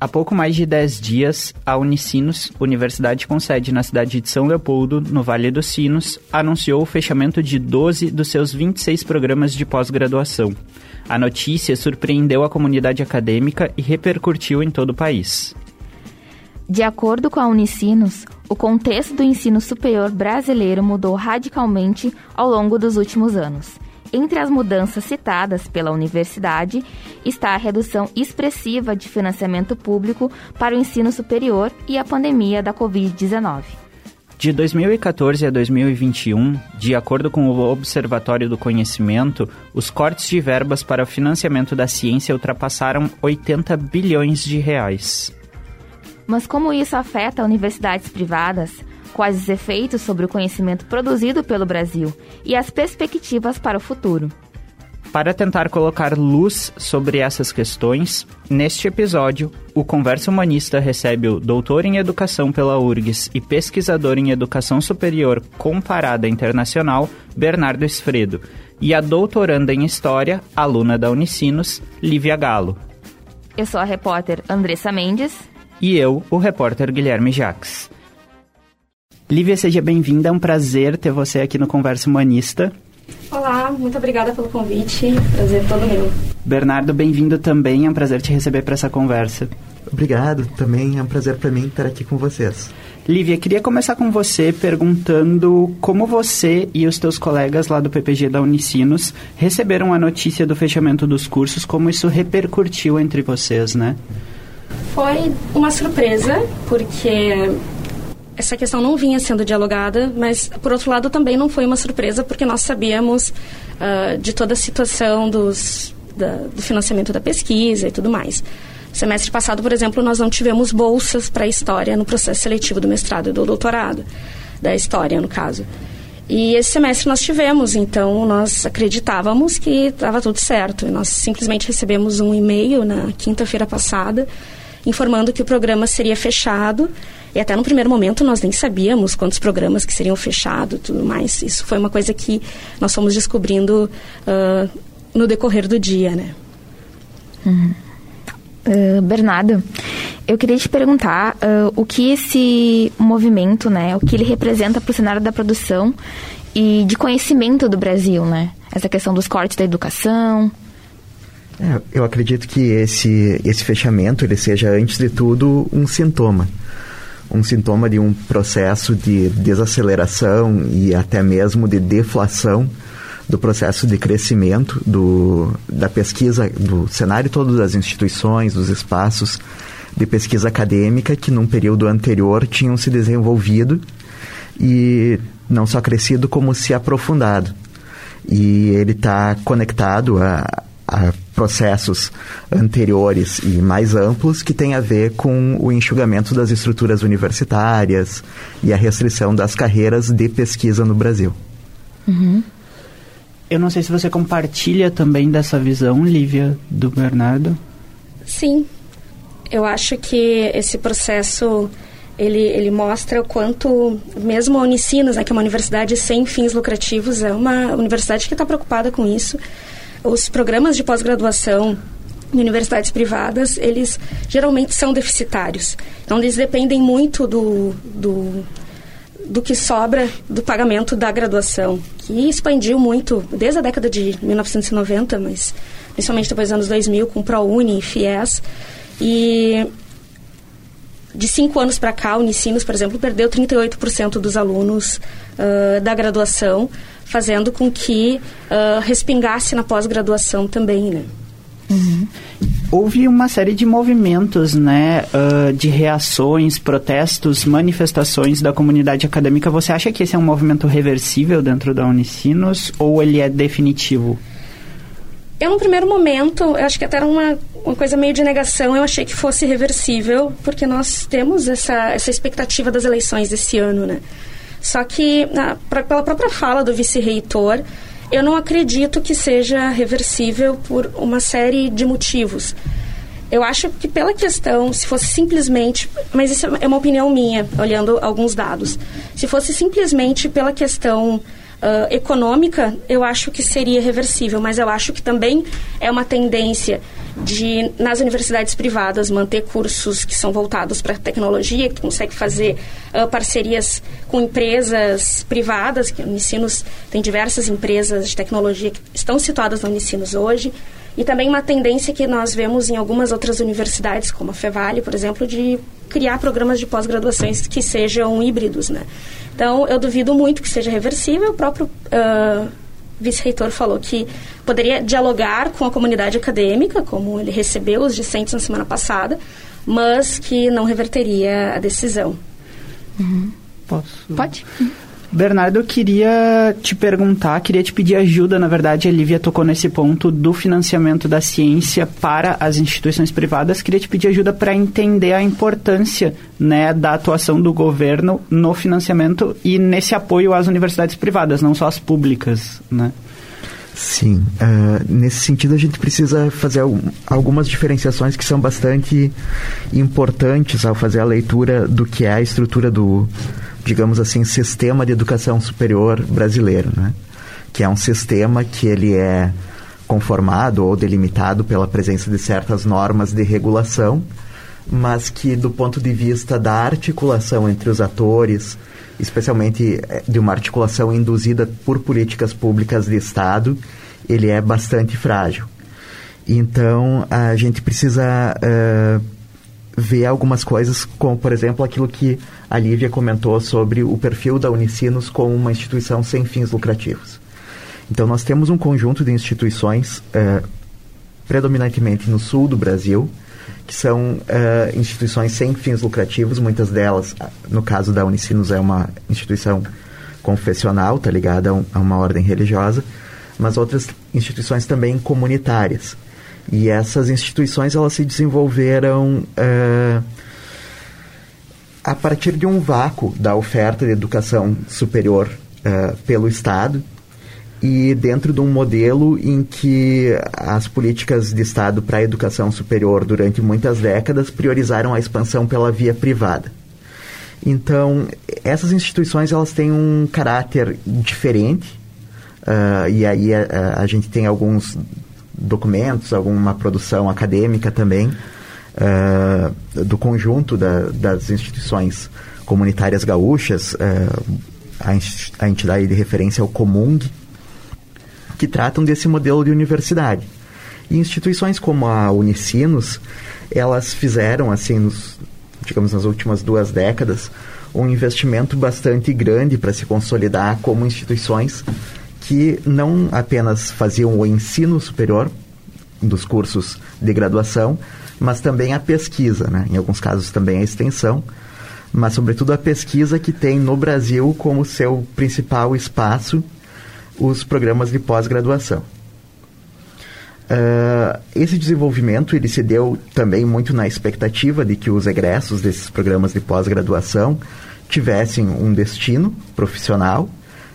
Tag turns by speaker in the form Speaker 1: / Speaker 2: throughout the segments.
Speaker 1: Há pouco mais de 10 dias, a Unicinos, universidade com sede na cidade de São Leopoldo, no Vale dos Sinos, anunciou o fechamento de 12 dos seus 26 programas de pós-graduação. A notícia surpreendeu a comunidade acadêmica e repercutiu em todo o país.
Speaker 2: De acordo com a Unicinos, o contexto do ensino superior brasileiro mudou radicalmente ao longo dos últimos anos. Entre as mudanças citadas pela universidade está a redução expressiva de financiamento público para o ensino superior e a pandemia da Covid-19.
Speaker 1: De 2014 a 2021, de acordo com o Observatório do Conhecimento, os cortes de verbas para o financiamento da ciência ultrapassaram 80 bilhões de reais.
Speaker 2: Mas como isso afeta universidades privadas, quais os efeitos sobre o conhecimento produzido pelo Brasil e as perspectivas para o futuro.
Speaker 1: Para tentar colocar luz sobre essas questões, neste episódio, o Conversa Humanista recebe o doutor em Educação pela URGS e pesquisador em Educação Superior Comparada Internacional, Bernardo Esfredo, e a doutoranda em História, aluna da Unicinos, Lívia Galo.
Speaker 2: Eu sou a repórter Andressa Mendes.
Speaker 1: E eu, o repórter Guilherme Jacques. Lívia, seja bem-vinda. É um prazer ter você aqui no Conversa Humanista.
Speaker 3: Olá, muito obrigada pelo convite. Prazer todo meu.
Speaker 1: Bernardo, bem-vindo também. É um prazer te receber para essa conversa.
Speaker 4: Obrigado, também é um prazer para mim estar aqui com vocês.
Speaker 1: Lívia, queria começar com você perguntando como você e os teus colegas lá do PPG da Unicinos receberam a notícia do fechamento dos cursos, como isso repercutiu entre vocês, né?
Speaker 3: Foi uma surpresa, porque essa questão não vinha sendo dialogada, mas, por outro lado, também não foi uma surpresa, porque nós sabíamos uh, de toda a situação dos, da, do financiamento da pesquisa e tudo mais. Semestre passado, por exemplo, nós não tivemos bolsas para história no processo seletivo do mestrado e do doutorado, da história, no caso. E esse semestre nós tivemos, então nós acreditávamos que estava tudo certo. Nós simplesmente recebemos um e-mail na quinta-feira passada informando que o programa seria fechado e até no primeiro momento nós nem sabíamos quantos programas que seriam fechados tudo mais. Isso foi uma coisa que nós fomos descobrindo uh, no decorrer do dia, né?
Speaker 2: Uhum. Uh, Bernardo, eu queria te perguntar uh, o que esse movimento, né, o que ele representa para o cenário da produção e de conhecimento do Brasil, né? Essa questão dos cortes da educação.
Speaker 4: É, eu acredito que esse, esse fechamento ele seja, antes de tudo, um sintoma um sintoma de um processo de desaceleração e até mesmo de deflação do processo de crescimento do, da pesquisa, do cenário todo das instituições, dos espaços de pesquisa acadêmica que num período anterior tinham se desenvolvido e não só crescido como se aprofundado. E ele está conectado a, a processos anteriores e mais amplos que têm a ver com o enxugamento das estruturas universitárias e a restrição das carreiras de pesquisa no Brasil.
Speaker 1: Uhum. Eu não sei se você compartilha também dessa visão, Lívia, do Bernardo.
Speaker 3: Sim. Eu acho que esse processo ele, ele mostra o quanto, mesmo a Unicinos, né, que é uma universidade sem fins lucrativos, é uma universidade que está preocupada com isso os programas de pós-graduação em universidades privadas, eles geralmente são deficitários. Então, eles dependem muito do, do, do que sobra do pagamento da graduação, que expandiu muito desde a década de 1990, mas principalmente depois dos anos 2000, com ProUni e FIES. E de cinco anos para cá, o Unicinos, por exemplo, perdeu 38% dos alunos uh, da graduação fazendo com que uh, respingasse na pós-graduação também, né?
Speaker 1: Uhum. Houve uma série de movimentos, né, uh, de reações, protestos, manifestações da comunidade acadêmica. Você acha que esse é um movimento reversível dentro da Unicinos ou ele é definitivo?
Speaker 3: Eu, no primeiro momento, eu acho que até era uma, uma coisa meio de negação, eu achei que fosse reversível, porque nós temos essa, essa expectativa das eleições desse ano, né? Só que, na, pra, pela própria fala do vice-reitor, eu não acredito que seja reversível por uma série de motivos. Eu acho que pela questão, se fosse simplesmente, mas isso é uma opinião minha, olhando alguns dados, se fosse simplesmente pela questão uh, econômica, eu acho que seria reversível, mas eu acho que também é uma tendência de, nas universidades privadas, manter cursos que são voltados para tecnologia, que consegue fazer uh, parcerias com empresas privadas, que Unicinos tem diversas empresas de tecnologia que estão situadas na Unicinos hoje, e também uma tendência que nós vemos em algumas outras universidades, como a Fevale, por exemplo, de criar programas de pós-graduações que sejam híbridos, né? Então, eu duvido muito que seja reversível. O próprio uh, vice-reitor falou que poderia dialogar com a comunidade acadêmica, como ele recebeu os discentes na semana passada, mas que não reverteria a decisão.
Speaker 1: Uhum. Posso?
Speaker 2: Pode.
Speaker 1: Bernardo, eu queria te perguntar, queria te pedir ajuda, na verdade, a Lívia tocou nesse ponto do financiamento da ciência para as instituições privadas, queria te pedir ajuda para entender a importância né, da atuação do governo no financiamento e nesse apoio às universidades privadas, não só as públicas, né?
Speaker 4: Sim, uh, nesse sentido a gente precisa fazer algumas diferenciações que são bastante importantes ao fazer a leitura do que é a estrutura do, digamos assim, sistema de educação superior brasileiro, né? que é um sistema que ele é conformado ou delimitado pela presença de certas normas de regulação, mas que do ponto de vista da articulação entre os atores, especialmente eh, de uma articulação induzida por políticas públicas de Estado, ele é bastante frágil. Então, a gente precisa uh, ver algumas coisas, como, por exemplo, aquilo que a Lívia comentou sobre o perfil da Unicinos como uma instituição sem fins lucrativos. Então, nós temos um conjunto de instituições, uh, predominantemente no sul do Brasil, que são uh, instituições sem fins lucrativos, muitas delas, no caso da Unicinos, é uma instituição confessional, tá ligada a, um, a uma ordem religiosa, mas outras instituições também comunitárias. E essas instituições elas se desenvolveram uh, a partir de um vácuo da oferta de educação superior uh, pelo Estado e dentro de um modelo em que as políticas de Estado para a educação superior durante muitas décadas priorizaram a expansão pela via privada. Então, essas instituições elas têm um caráter diferente uh, e aí a, a, gente tem alguns documentos, alguma produção acadêmica também uh, do conjunto da, das instituições comunitárias gaúchas, uh, a, entidade de referência é o Comung, que tratam desse modelo de universidade. E instituições como a Unicinos, elas fizeram, assim, nos, digamos, nas últimas duas décadas, um investimento bastante grande para se consolidar como instituições que não apenas faziam o ensino superior dos cursos de graduação, mas também a pesquisa, né? em alguns casos também a extensão, mas sobretudo a pesquisa que tem no Brasil como seu principal espaço os programas de pós-graduação. Uh, esse desenvolvimento ele se deu também muito na expectativa de que os egressos desses programas de pós-graduação tivessem um destino profissional,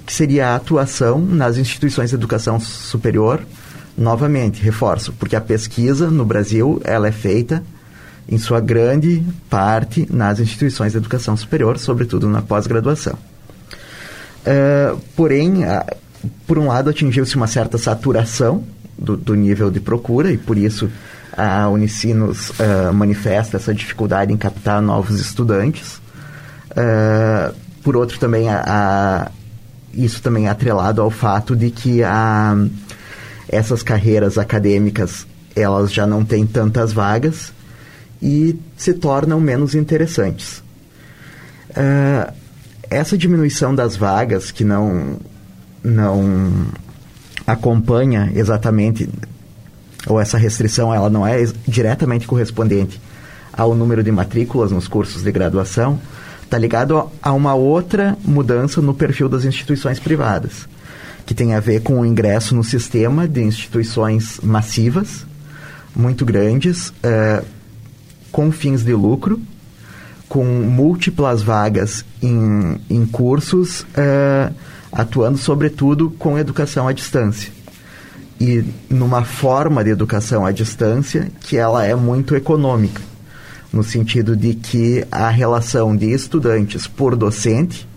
Speaker 4: que seria a atuação nas instituições de educação superior. Novamente, reforço, porque a pesquisa no Brasil ela é feita em sua grande parte nas instituições de educação superior, sobretudo na pós-graduação. Uh, porém, por um lado, atingiu-se uma certa saturação do, do, nível de procura e por isso a Unicinos uh, manifesta essa dificuldade em captar novos estudantes. Uh, por outro, também a, isso também é atrelado ao fato de que a, essas carreiras acadêmicas elas já não têm tantas vagas e se tornam menos interessantes. Uh, essa diminuição das vagas, que não não acompanha exatamente ou essa restrição ela não é diretamente correspondente ao número de matrículas nos cursos de graduação, está ligado a uma outra mudança no perfil das instituições privadas, que tem a ver com o ingresso no sistema de instituições massivas, muito grandes, uh, com fins de lucro, com múltiplas vagas em, em cursos. Uh, atuando sobretudo com educação à distância. E numa forma de educação à distância que ela é muito econômica, no sentido de que a relação de estudantes por docente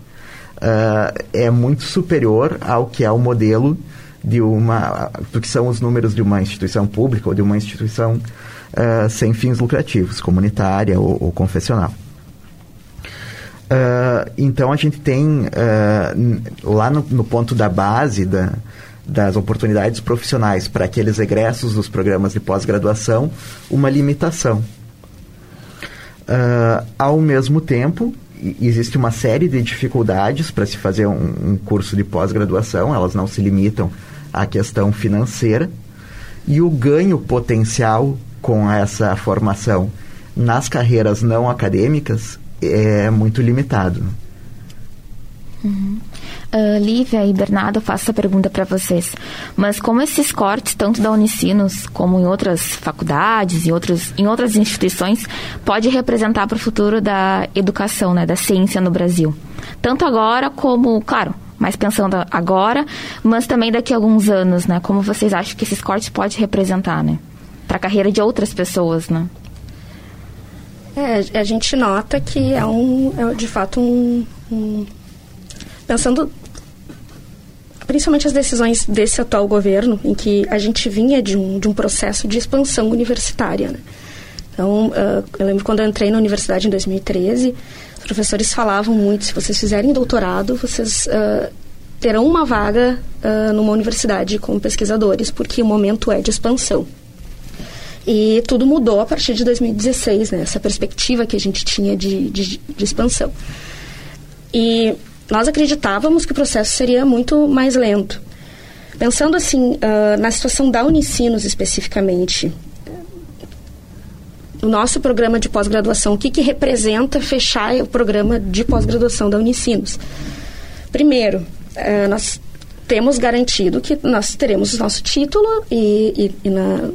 Speaker 4: uh, é muito superior ao que é o modelo de uma do que são os números de uma instituição pública ou de uma instituição uh, sem fins lucrativos, comunitária ou, ou confessional. Uh, então a gente tem lá no, no, ponto da base da, das oportunidades profissionais para aqueles egressos dos programas de pós-graduação uma limitação. Uh, ao mesmo tempo, existe uma série de dificuldades para se fazer um, um curso de pós-graduação, elas não se limitam à questão financeira, e o ganho potencial com essa formação nas carreiras não acadêmicas é muito limitado.
Speaker 2: Uhum. Uh, Lívia e Bernardo, faço essa pergunta para vocês. Mas como esses cortes, tanto da Unicinos como em outras faculdades e outros, em outras instituições, pode representar para o futuro da educação, né, da ciência no Brasil? Tanto agora como, claro, mais pensando agora, mas também daqui a alguns anos, né? Como vocês acham que esses cortes podem representar, né? Para a carreira de outras pessoas, né?
Speaker 3: É, a gente nota que é um, é de fato um pensando principalmente as decisões desse atual governo, em que a gente vinha de um, de um processo de expansão universitária. Né? Então, uh, eu lembro quando eu entrei na universidade em 2013, os professores falavam muito: se vocês fizerem doutorado, vocês uh, terão uma vaga uh, numa universidade como pesquisadores, porque o momento é de expansão. E tudo mudou a partir de 2016, né? essa perspectiva que a gente tinha de, de, de expansão. E nós acreditávamos que o processo seria muito mais lento. Pensando assim, uh, na situação da Unicinos especificamente, o nosso programa de pós-graduação, o que, que representa fechar o programa de pós-graduação da Unicinos? Primeiro, uh, nós temos garantido que nós teremos o nosso título e, e, e na,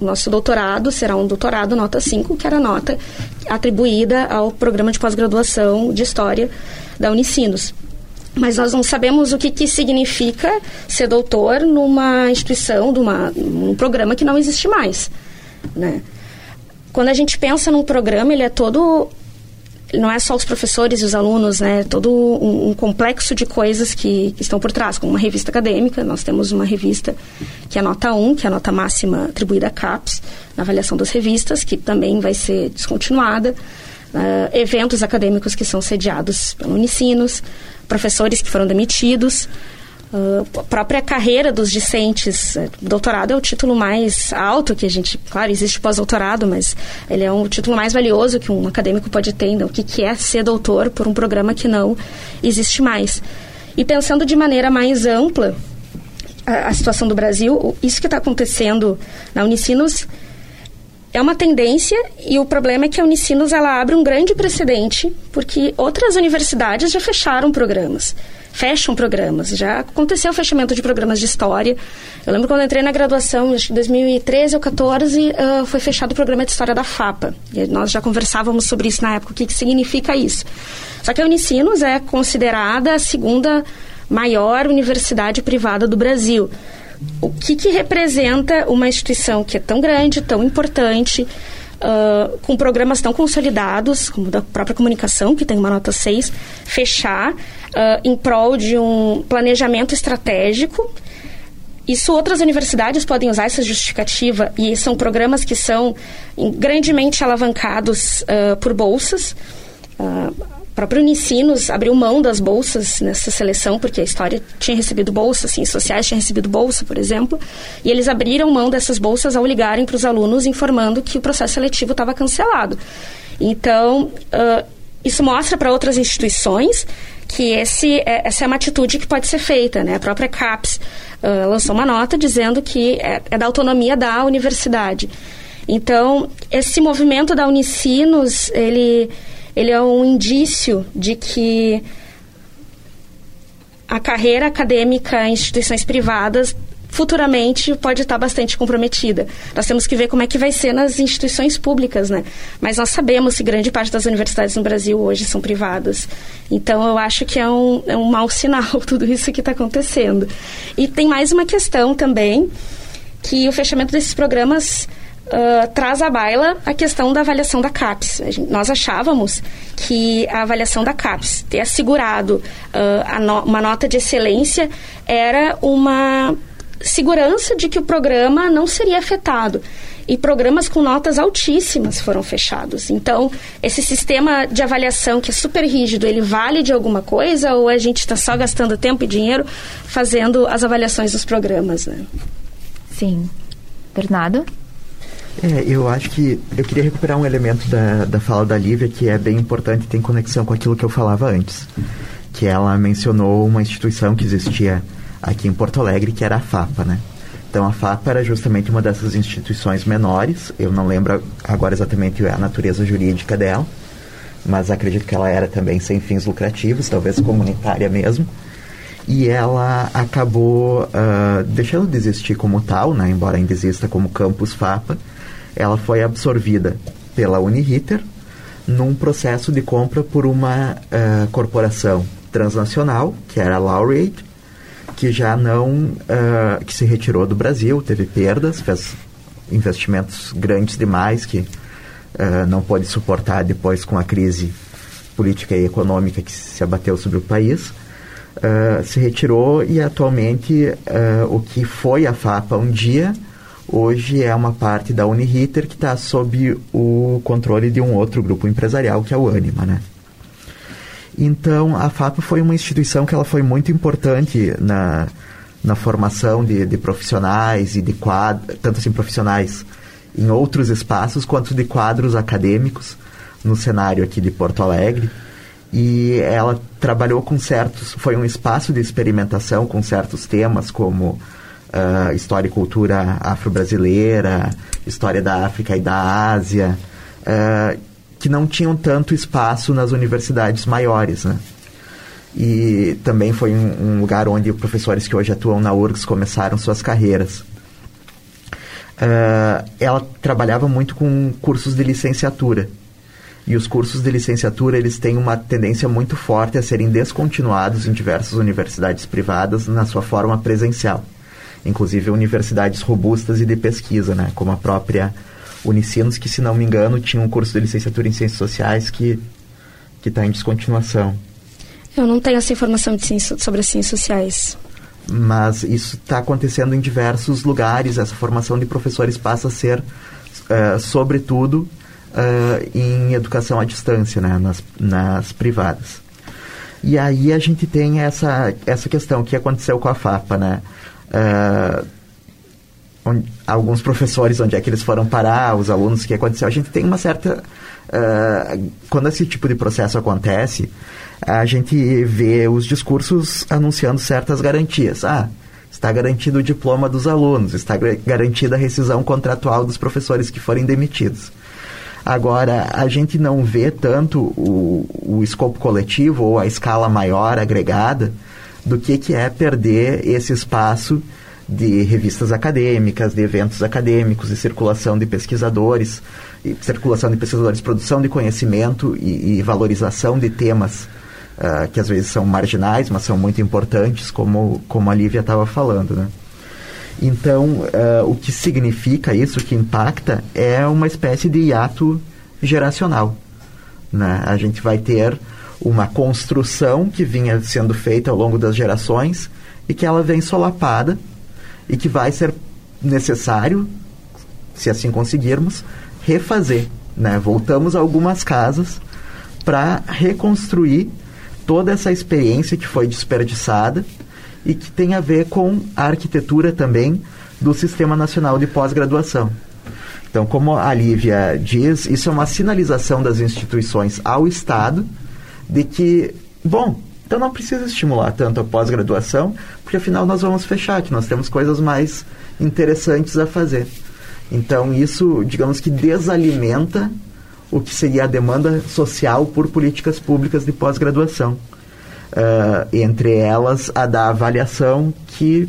Speaker 3: nosso doutorado será um doutorado nota 5, que era a nota atribuída ao programa de pós-graduação de História da Unicinos. Mas nós não sabemos o que, que significa ser doutor numa instituição, numa, num programa que não existe mais. Né? Quando a gente pensa num programa, ele é todo não é só os professores e os alunos, né? Todo um, um complexo de coisas que, que, estão por trás, como uma revista acadêmica. Nós temos uma revista que é a nota 1, que é a nota máxima atribuída à CAPES, na avaliação das revistas, que também vai ser descontinuada. Uh, eventos acadêmicos que são sediados pelo Unicinos, professores que foram demitidos. Uh, a própria carreira dos discentes, uh, doutorado é o título mais alto que a gente, claro, existe pós-doutorado, mas ele é um título mais valioso que um acadêmico pode ter, então, o que, que é ser doutor por um programa que não existe mais. E pensando de maneira mais ampla a, a situação do Brasil, isso que está acontecendo na Unicinos é uma tendência e o problema é que a Unicinos ela abre um grande precedente porque outras universidades já fecharam programas fecham programas. Já aconteceu o fechamento de programas de história. Eu lembro quando eu entrei na graduação, acho que em 2013 ou 2014, uh, foi fechado o programa de história da FAPA. E nós já conversávamos sobre isso na época, o que, que significa isso. Só que a Unicinos é considerada a segunda maior universidade privada do Brasil. O que, que representa uma instituição que é tão grande, tão importante, uh, com programas tão consolidados, como da própria comunicação, que tem uma nota 6, fechar uh, em prol de um planejamento estratégico. Isso outras universidades podem usar essa justificativa e são programas que são grandemente alavancados uh, por bolsas. Uh, próprio Unicinos abriu mão das bolsas nessa seleção, porque a história tinha recebido bolsa, ciências sociais tinha recebido bolsa, por exemplo, e eles abriram mão dessas bolsas ao ligarem para os alunos informando que o processo seletivo estava cancelado. Então, uh, isso mostra para outras instituições que esse, é, essa é uma atitude que pode ser feita. Né? A própria CAPES uh, lançou uma nota dizendo que é, é, da autonomia da universidade. Então, esse movimento da Unicinos, ele, ele é um indício de que a carreira acadêmica em instituições privadas futuramente pode estar bastante comprometida. Nós temos que ver como é que vai ser nas instituições públicas, né? Mas nós sabemos que grande parte das universidades no Brasil hoje são privadas. Então, eu acho que é um, é um mau sinal tudo isso que está acontecendo. E tem mais uma questão também, que o fechamento desses programas uh, traz à baila a questão da avaliação da CAPES. Gente, nós achávamos que a avaliação da CAPES, ter assegurado uh, no, uma nota de excelência, era uma segurança de que o programa não seria afetado. E programas com notas altíssimas foram fechados. Então, esse sistema de avaliação que é super rígido, ele vale de alguma coisa ou a gente está só gastando tempo e dinheiro fazendo as avaliações dos programas, né?
Speaker 2: Sim. Bernardo?
Speaker 4: É, eu acho que eu queria recuperar um elemento da, da fala da Lívia que é bem importante e tem conexão com aquilo que eu falava antes. Que ela mencionou uma instituição que existia aqui em Porto Alegre, que era a FAPA, né? Então a FAPA era justamente uma dessas instituições menores, eu não lembro agora exatamente a natureza jurídica dela, mas acredito que ela era também sem fins lucrativos, talvez comunitária mesmo. E ela acabou uh, deixando de existir como tal, né, embora ainda exista como campus FAPA, ela foi absorvida pela Uniriter num processo de compra por uma uh, corporação transnacional, que era a Laureate, que já não, uh, que se retirou do Brasil, teve perdas, fez investimentos grandes demais que uh, não pôde suportar depois com a crise política e econômica que se abateu sobre o país. Uh, se retirou e atualmente o que foi a FAPA um dia hoje é uma parte da Uniriter que está sob o controle de um outro grupo empresarial, que é o Anima, né? Então, a FAPA foi uma instituição que ela foi muito importante na, na formação de, de profissionais e de quadros, tanto assim profissionais em outros espaços, quanto de quadros acadêmicos no cenário aqui de Porto Alegre. E ela trabalhou com certos, foi um espaço de experimentação com certos temas como uh, história e cultura afro-brasileira, história da África e da Ásia, uh, que não tinham tanto espaço nas universidades maiores, né? E também foi um, um lugar onde professores que hoje atuam na URGS começaram suas carreiras. Uh, ela trabalhava muito com cursos de licenciatura. E os cursos de licenciatura, eles têm uma tendência muito forte a serem descontinuados em diversas universidades privadas na sua forma presencial inclusive universidades robustas e de pesquisa, né, como a própria Unicinos, que se não me engano tinha um curso de licenciatura em Ciências Sociais que que está em descontinuação.
Speaker 3: Eu não tenho essa informação de ciência, sobre as ciências sociais.
Speaker 4: Mas isso está acontecendo em diversos lugares. Essa formação de professores passa a ser, uh, sobretudo, uh, em educação à distância, né, nas, nas privadas. E aí a gente tem essa, essa questão que aconteceu com a FAPA, né? Uh, onde, alguns professores, onde é que eles foram parar, os alunos, o que aconteceu. A gente tem uma certa... Uh, quando esse tipo de processo acontece, a gente vê os discursos anunciando certas garantias. Ah, está garantido o diploma dos alunos, está garantida a rescisão contratual dos professores que forem demitidos. Agora, a gente não vê tanto o, o escopo coletivo ou a escala maior agregada do que, que é perder esse espaço de revistas acadêmicas, de eventos acadêmicos, de circulação de pesquisadores, circulação de pesquisadores, produção de conhecimento e, e valorização de temas uh, que às vezes são marginais, mas são muito importantes, como, como a Lívia estava falando, né? Então, uh, o que significa isso, o que impacta, é uma espécie de hiato geracional. Né? A gente vai ter uma construção que vinha sendo feita ao longo das gerações e que ela vem solapada e que vai ser necessário, se assim conseguirmos, refazer. Né? Voltamos a algumas casas para reconstruir toda essa experiência que foi desperdiçada e que tem a ver com a arquitetura também do Sistema Nacional de Pós-Graduação. Então, como a Lívia diz, isso é uma sinalização das instituições ao Estado de que, bom, então não precisa estimular tanto a pós-graduação, porque afinal nós vamos fechar, que nós temos coisas mais interessantes a fazer. Então isso, digamos que desalimenta o que seria a demanda social por políticas públicas de pós-graduação. Uh, entre elas a da avaliação que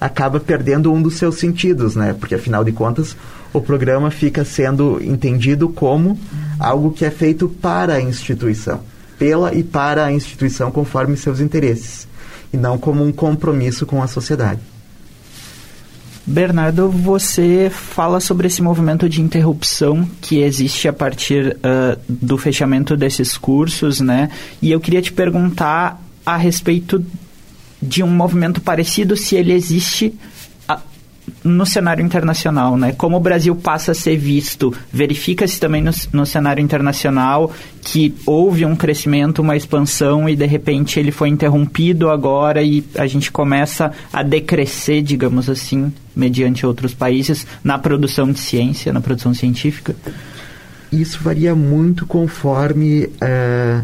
Speaker 4: acaba perdendo um dos seus sentidos, né? Porque afinal de contas o programa fica sendo entendido como algo que é feito para a instituição pela e para a instituição conforme seus interesses, e não como um compromisso com a sociedade.
Speaker 1: Bernardo, você fala sobre esse movimento de interrupção que existe a partir uh, do fechamento desses cursos, né? E eu queria te perguntar a respeito de um movimento parecido, se ele existe no cenário internacional, né? Como o Brasil passa a ser visto, verifica-se também no, no, cenário internacional que houve um crescimento, uma expansão e de repente ele foi interrompido agora e a gente começa a decrescer, digamos assim, mediante outros países na produção de ciência, na produção científica?
Speaker 4: Isso varia muito conforme é,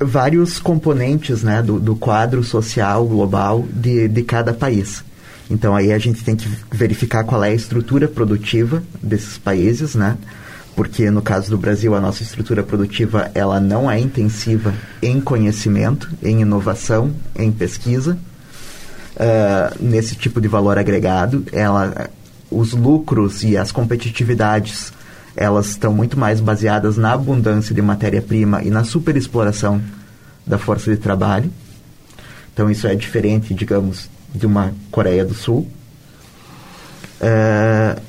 Speaker 4: vários componentes né, do, do quadro social global de, de cada país. Então aí a gente tem que verificar qual é a estrutura produtiva desses países, né? Porque no caso do Brasil a nossa estrutura produtiva ela não é intensiva em conhecimento, em inovação, em pesquisa, uh, nesse tipo de valor agregado. Ela, os lucros e as competitividades elas estão muito mais baseadas na abundância de matéria-prima e na superexploração da força de trabalho. Então isso é diferente, digamos, de uma Coreia do Sul. Uh,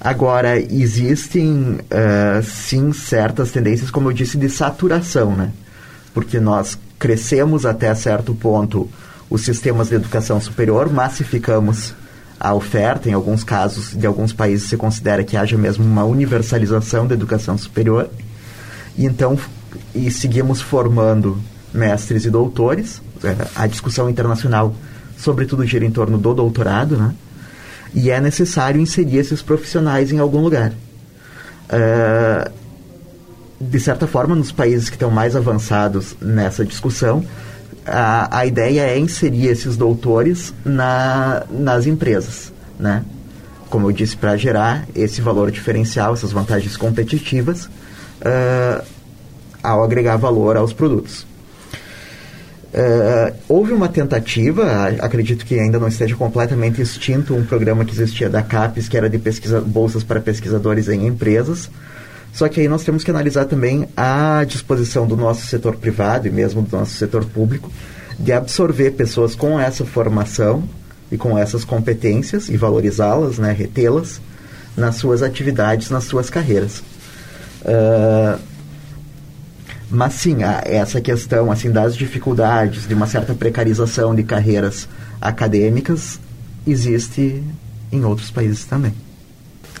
Speaker 4: agora, existem, uh, sim, certas tendências, como eu disse, de saturação, né? Porque nós crescemos até certo ponto os sistemas de educação superior, massificamos a oferta, em alguns casos, de alguns países se considera que haja mesmo uma universalização da educação superior. E então, e seguimos formando mestres e doutores. Eh, a discussão internacional sobretudo gira em torno do doutorado, né? E é necessário inserir esses profissionais em algum lugar. Uh, de certa forma, nos países que estão mais avançados nessa discussão, a, a ideia é inserir esses doutores na, nas empresas, né? Como eu disse, para gerar esse valor diferencial, essas vantagens competitivas, uh, ao agregar valor aos produtos. Uh, houve uma tentativa, acredito que ainda não esteja completamente extinto, um programa que existia da CAPES, que era de pesquisa, bolsas para pesquisadores em empresas. Só que aí nós temos que analisar também a disposição do nosso setor privado e mesmo do nosso setor público de absorver pessoas com essa formação e com essas competências e valorizá-las, né, retê-las nas suas atividades, nas suas carreiras. Uh, mas sim, essa questão assim das dificuldades, de uma certa precarização de carreiras acadêmicas existe em outros países também.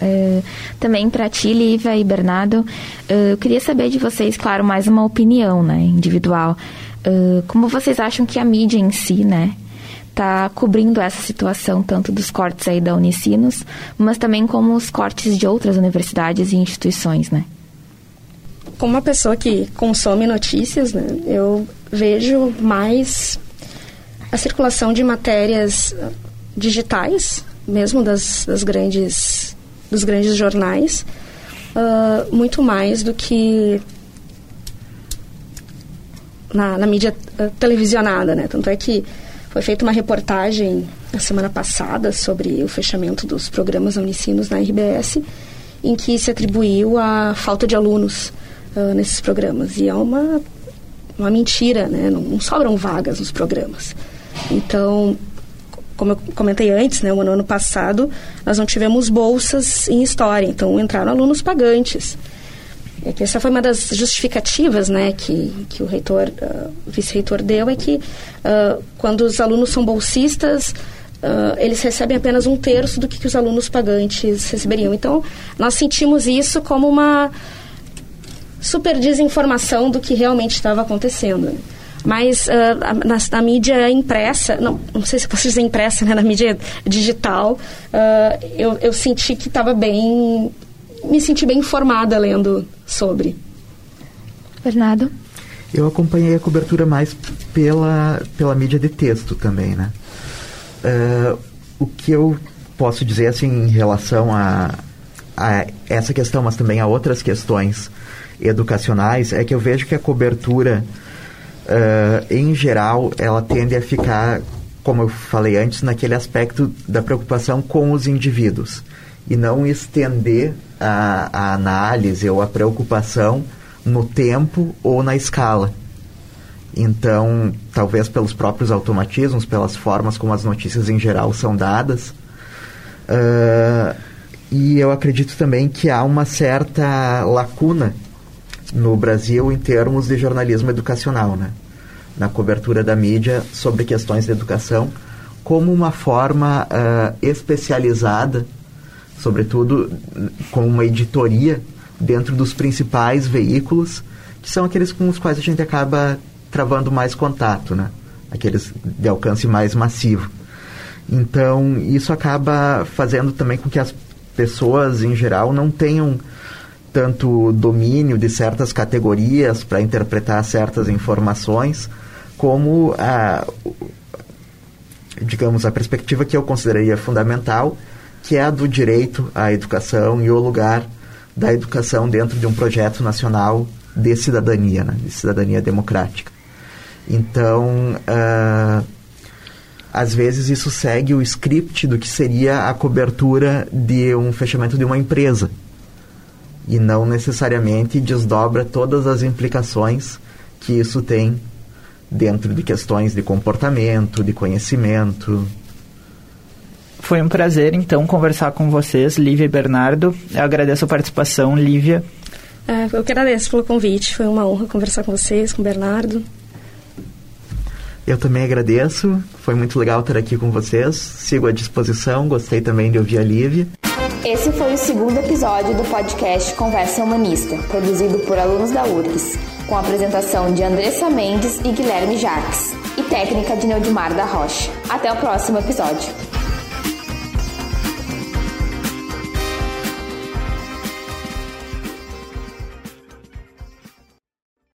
Speaker 2: Uh, também para ti, Lívia e Bernardo, uh, eu queria saber de vocês, claro, mais uma opinião né, individual. Uh, como vocês acham que a mídia em si, né, está cobrindo essa situação, tanto dos cortes aí da Unicinos, mas também como os cortes de outras universidades e instituições, né?
Speaker 3: Como uma pessoa que consome notícias, né, eu vejo mais a circulação de matérias digitais, mesmo das, das grandes, dos grandes jornais, uh, muito mais do que na, na mídia uh, televisionada, né? Tanto é que foi feita uma reportagem na semana passada sobre o fechamento dos programas unicinos na RBS, em que se atribuiu a falta de alunos uh, nesses programas. E é uma, uma mentira, né? Não, não, sobram vagas nos programas. Então, como eu comentei antes, né, o ano, ano passado, nós não tivemos bolsas em história, então entraram alunos pagantes. É que essa foi uma das justificativas né, que, que o reitor, uh, vice-reitor deu, é que uh, quando os alunos são bolsistas, uh, eles recebem apenas um terço do que, que os alunos pagantes receberiam. Então, nós sentimos isso como uma super desinformação do que realmente estava acontecendo. Mas uh, na, na, mídia impressa, não, não sei se posso dizer impressa, né, na mídia digital, uh, eu, eu senti que estava bem. me senti bem informada lendo sobre.
Speaker 2: Bernardo?
Speaker 4: Eu acompanhei a cobertura mais pela, pela mídia de texto também, né? Uh, o que eu posso dizer, assim, em relação a, a essa questão, mas também a outras questões educacionais é que eu vejo que a cobertura, uh, em geral, ela tende a ficar, como eu falei antes, naquele aspecto da preocupação com os indivíduos e não estender a, a análise ou a preocupação no tempo ou na escala. Então, talvez pelos próprios automatismos, pelas formas como as notícias em geral são dadas. Uh, e eu acredito também que há uma certa lacuna no Brasil em termos de jornalismo educacional, né? na cobertura da mídia sobre questões de educação, como uma forma uh, especializada, sobretudo com uma editoria dentro dos principais veículos, que são aqueles com os quais a gente acaba travando mais contato, né? aqueles de alcance mais massivo. Então, isso acaba fazendo também com que as pessoas, em geral, não tenham tanto domínio de certas categorias para interpretar certas informações, como a, digamos, a perspectiva que eu consideraria fundamental, que é a do direito à educação e o lugar da educação dentro de um projeto nacional de cidadania, né, de cidadania democrática. Então, uh, às vezes isso segue o script do que seria a cobertura de um fechamento de uma empresa e não necessariamente desdobra todas as implicações que isso tem dentro de questões de comportamento, de conhecimento.
Speaker 1: Foi um prazer, então, conversar com vocês, Lívia e Bernardo. Eu agradeço a participação, Lívia.
Speaker 3: É, eu que agradeço pelo convite. Foi uma honra conversar com vocês, com o Bernardo.
Speaker 4: Eu também agradeço. Foi muito legal estar aqui com vocês. Sigo à disposição. Gostei também de ouvir a Lívia.
Speaker 2: Esse foi o segundo episódio do podcast Conversa Humanista, produzido por alunos da URGS, com a apresentação de Andressa Mendes e Guilherme Jacques, e técnica de Neudimar da Rocha. Até o próximo episódio.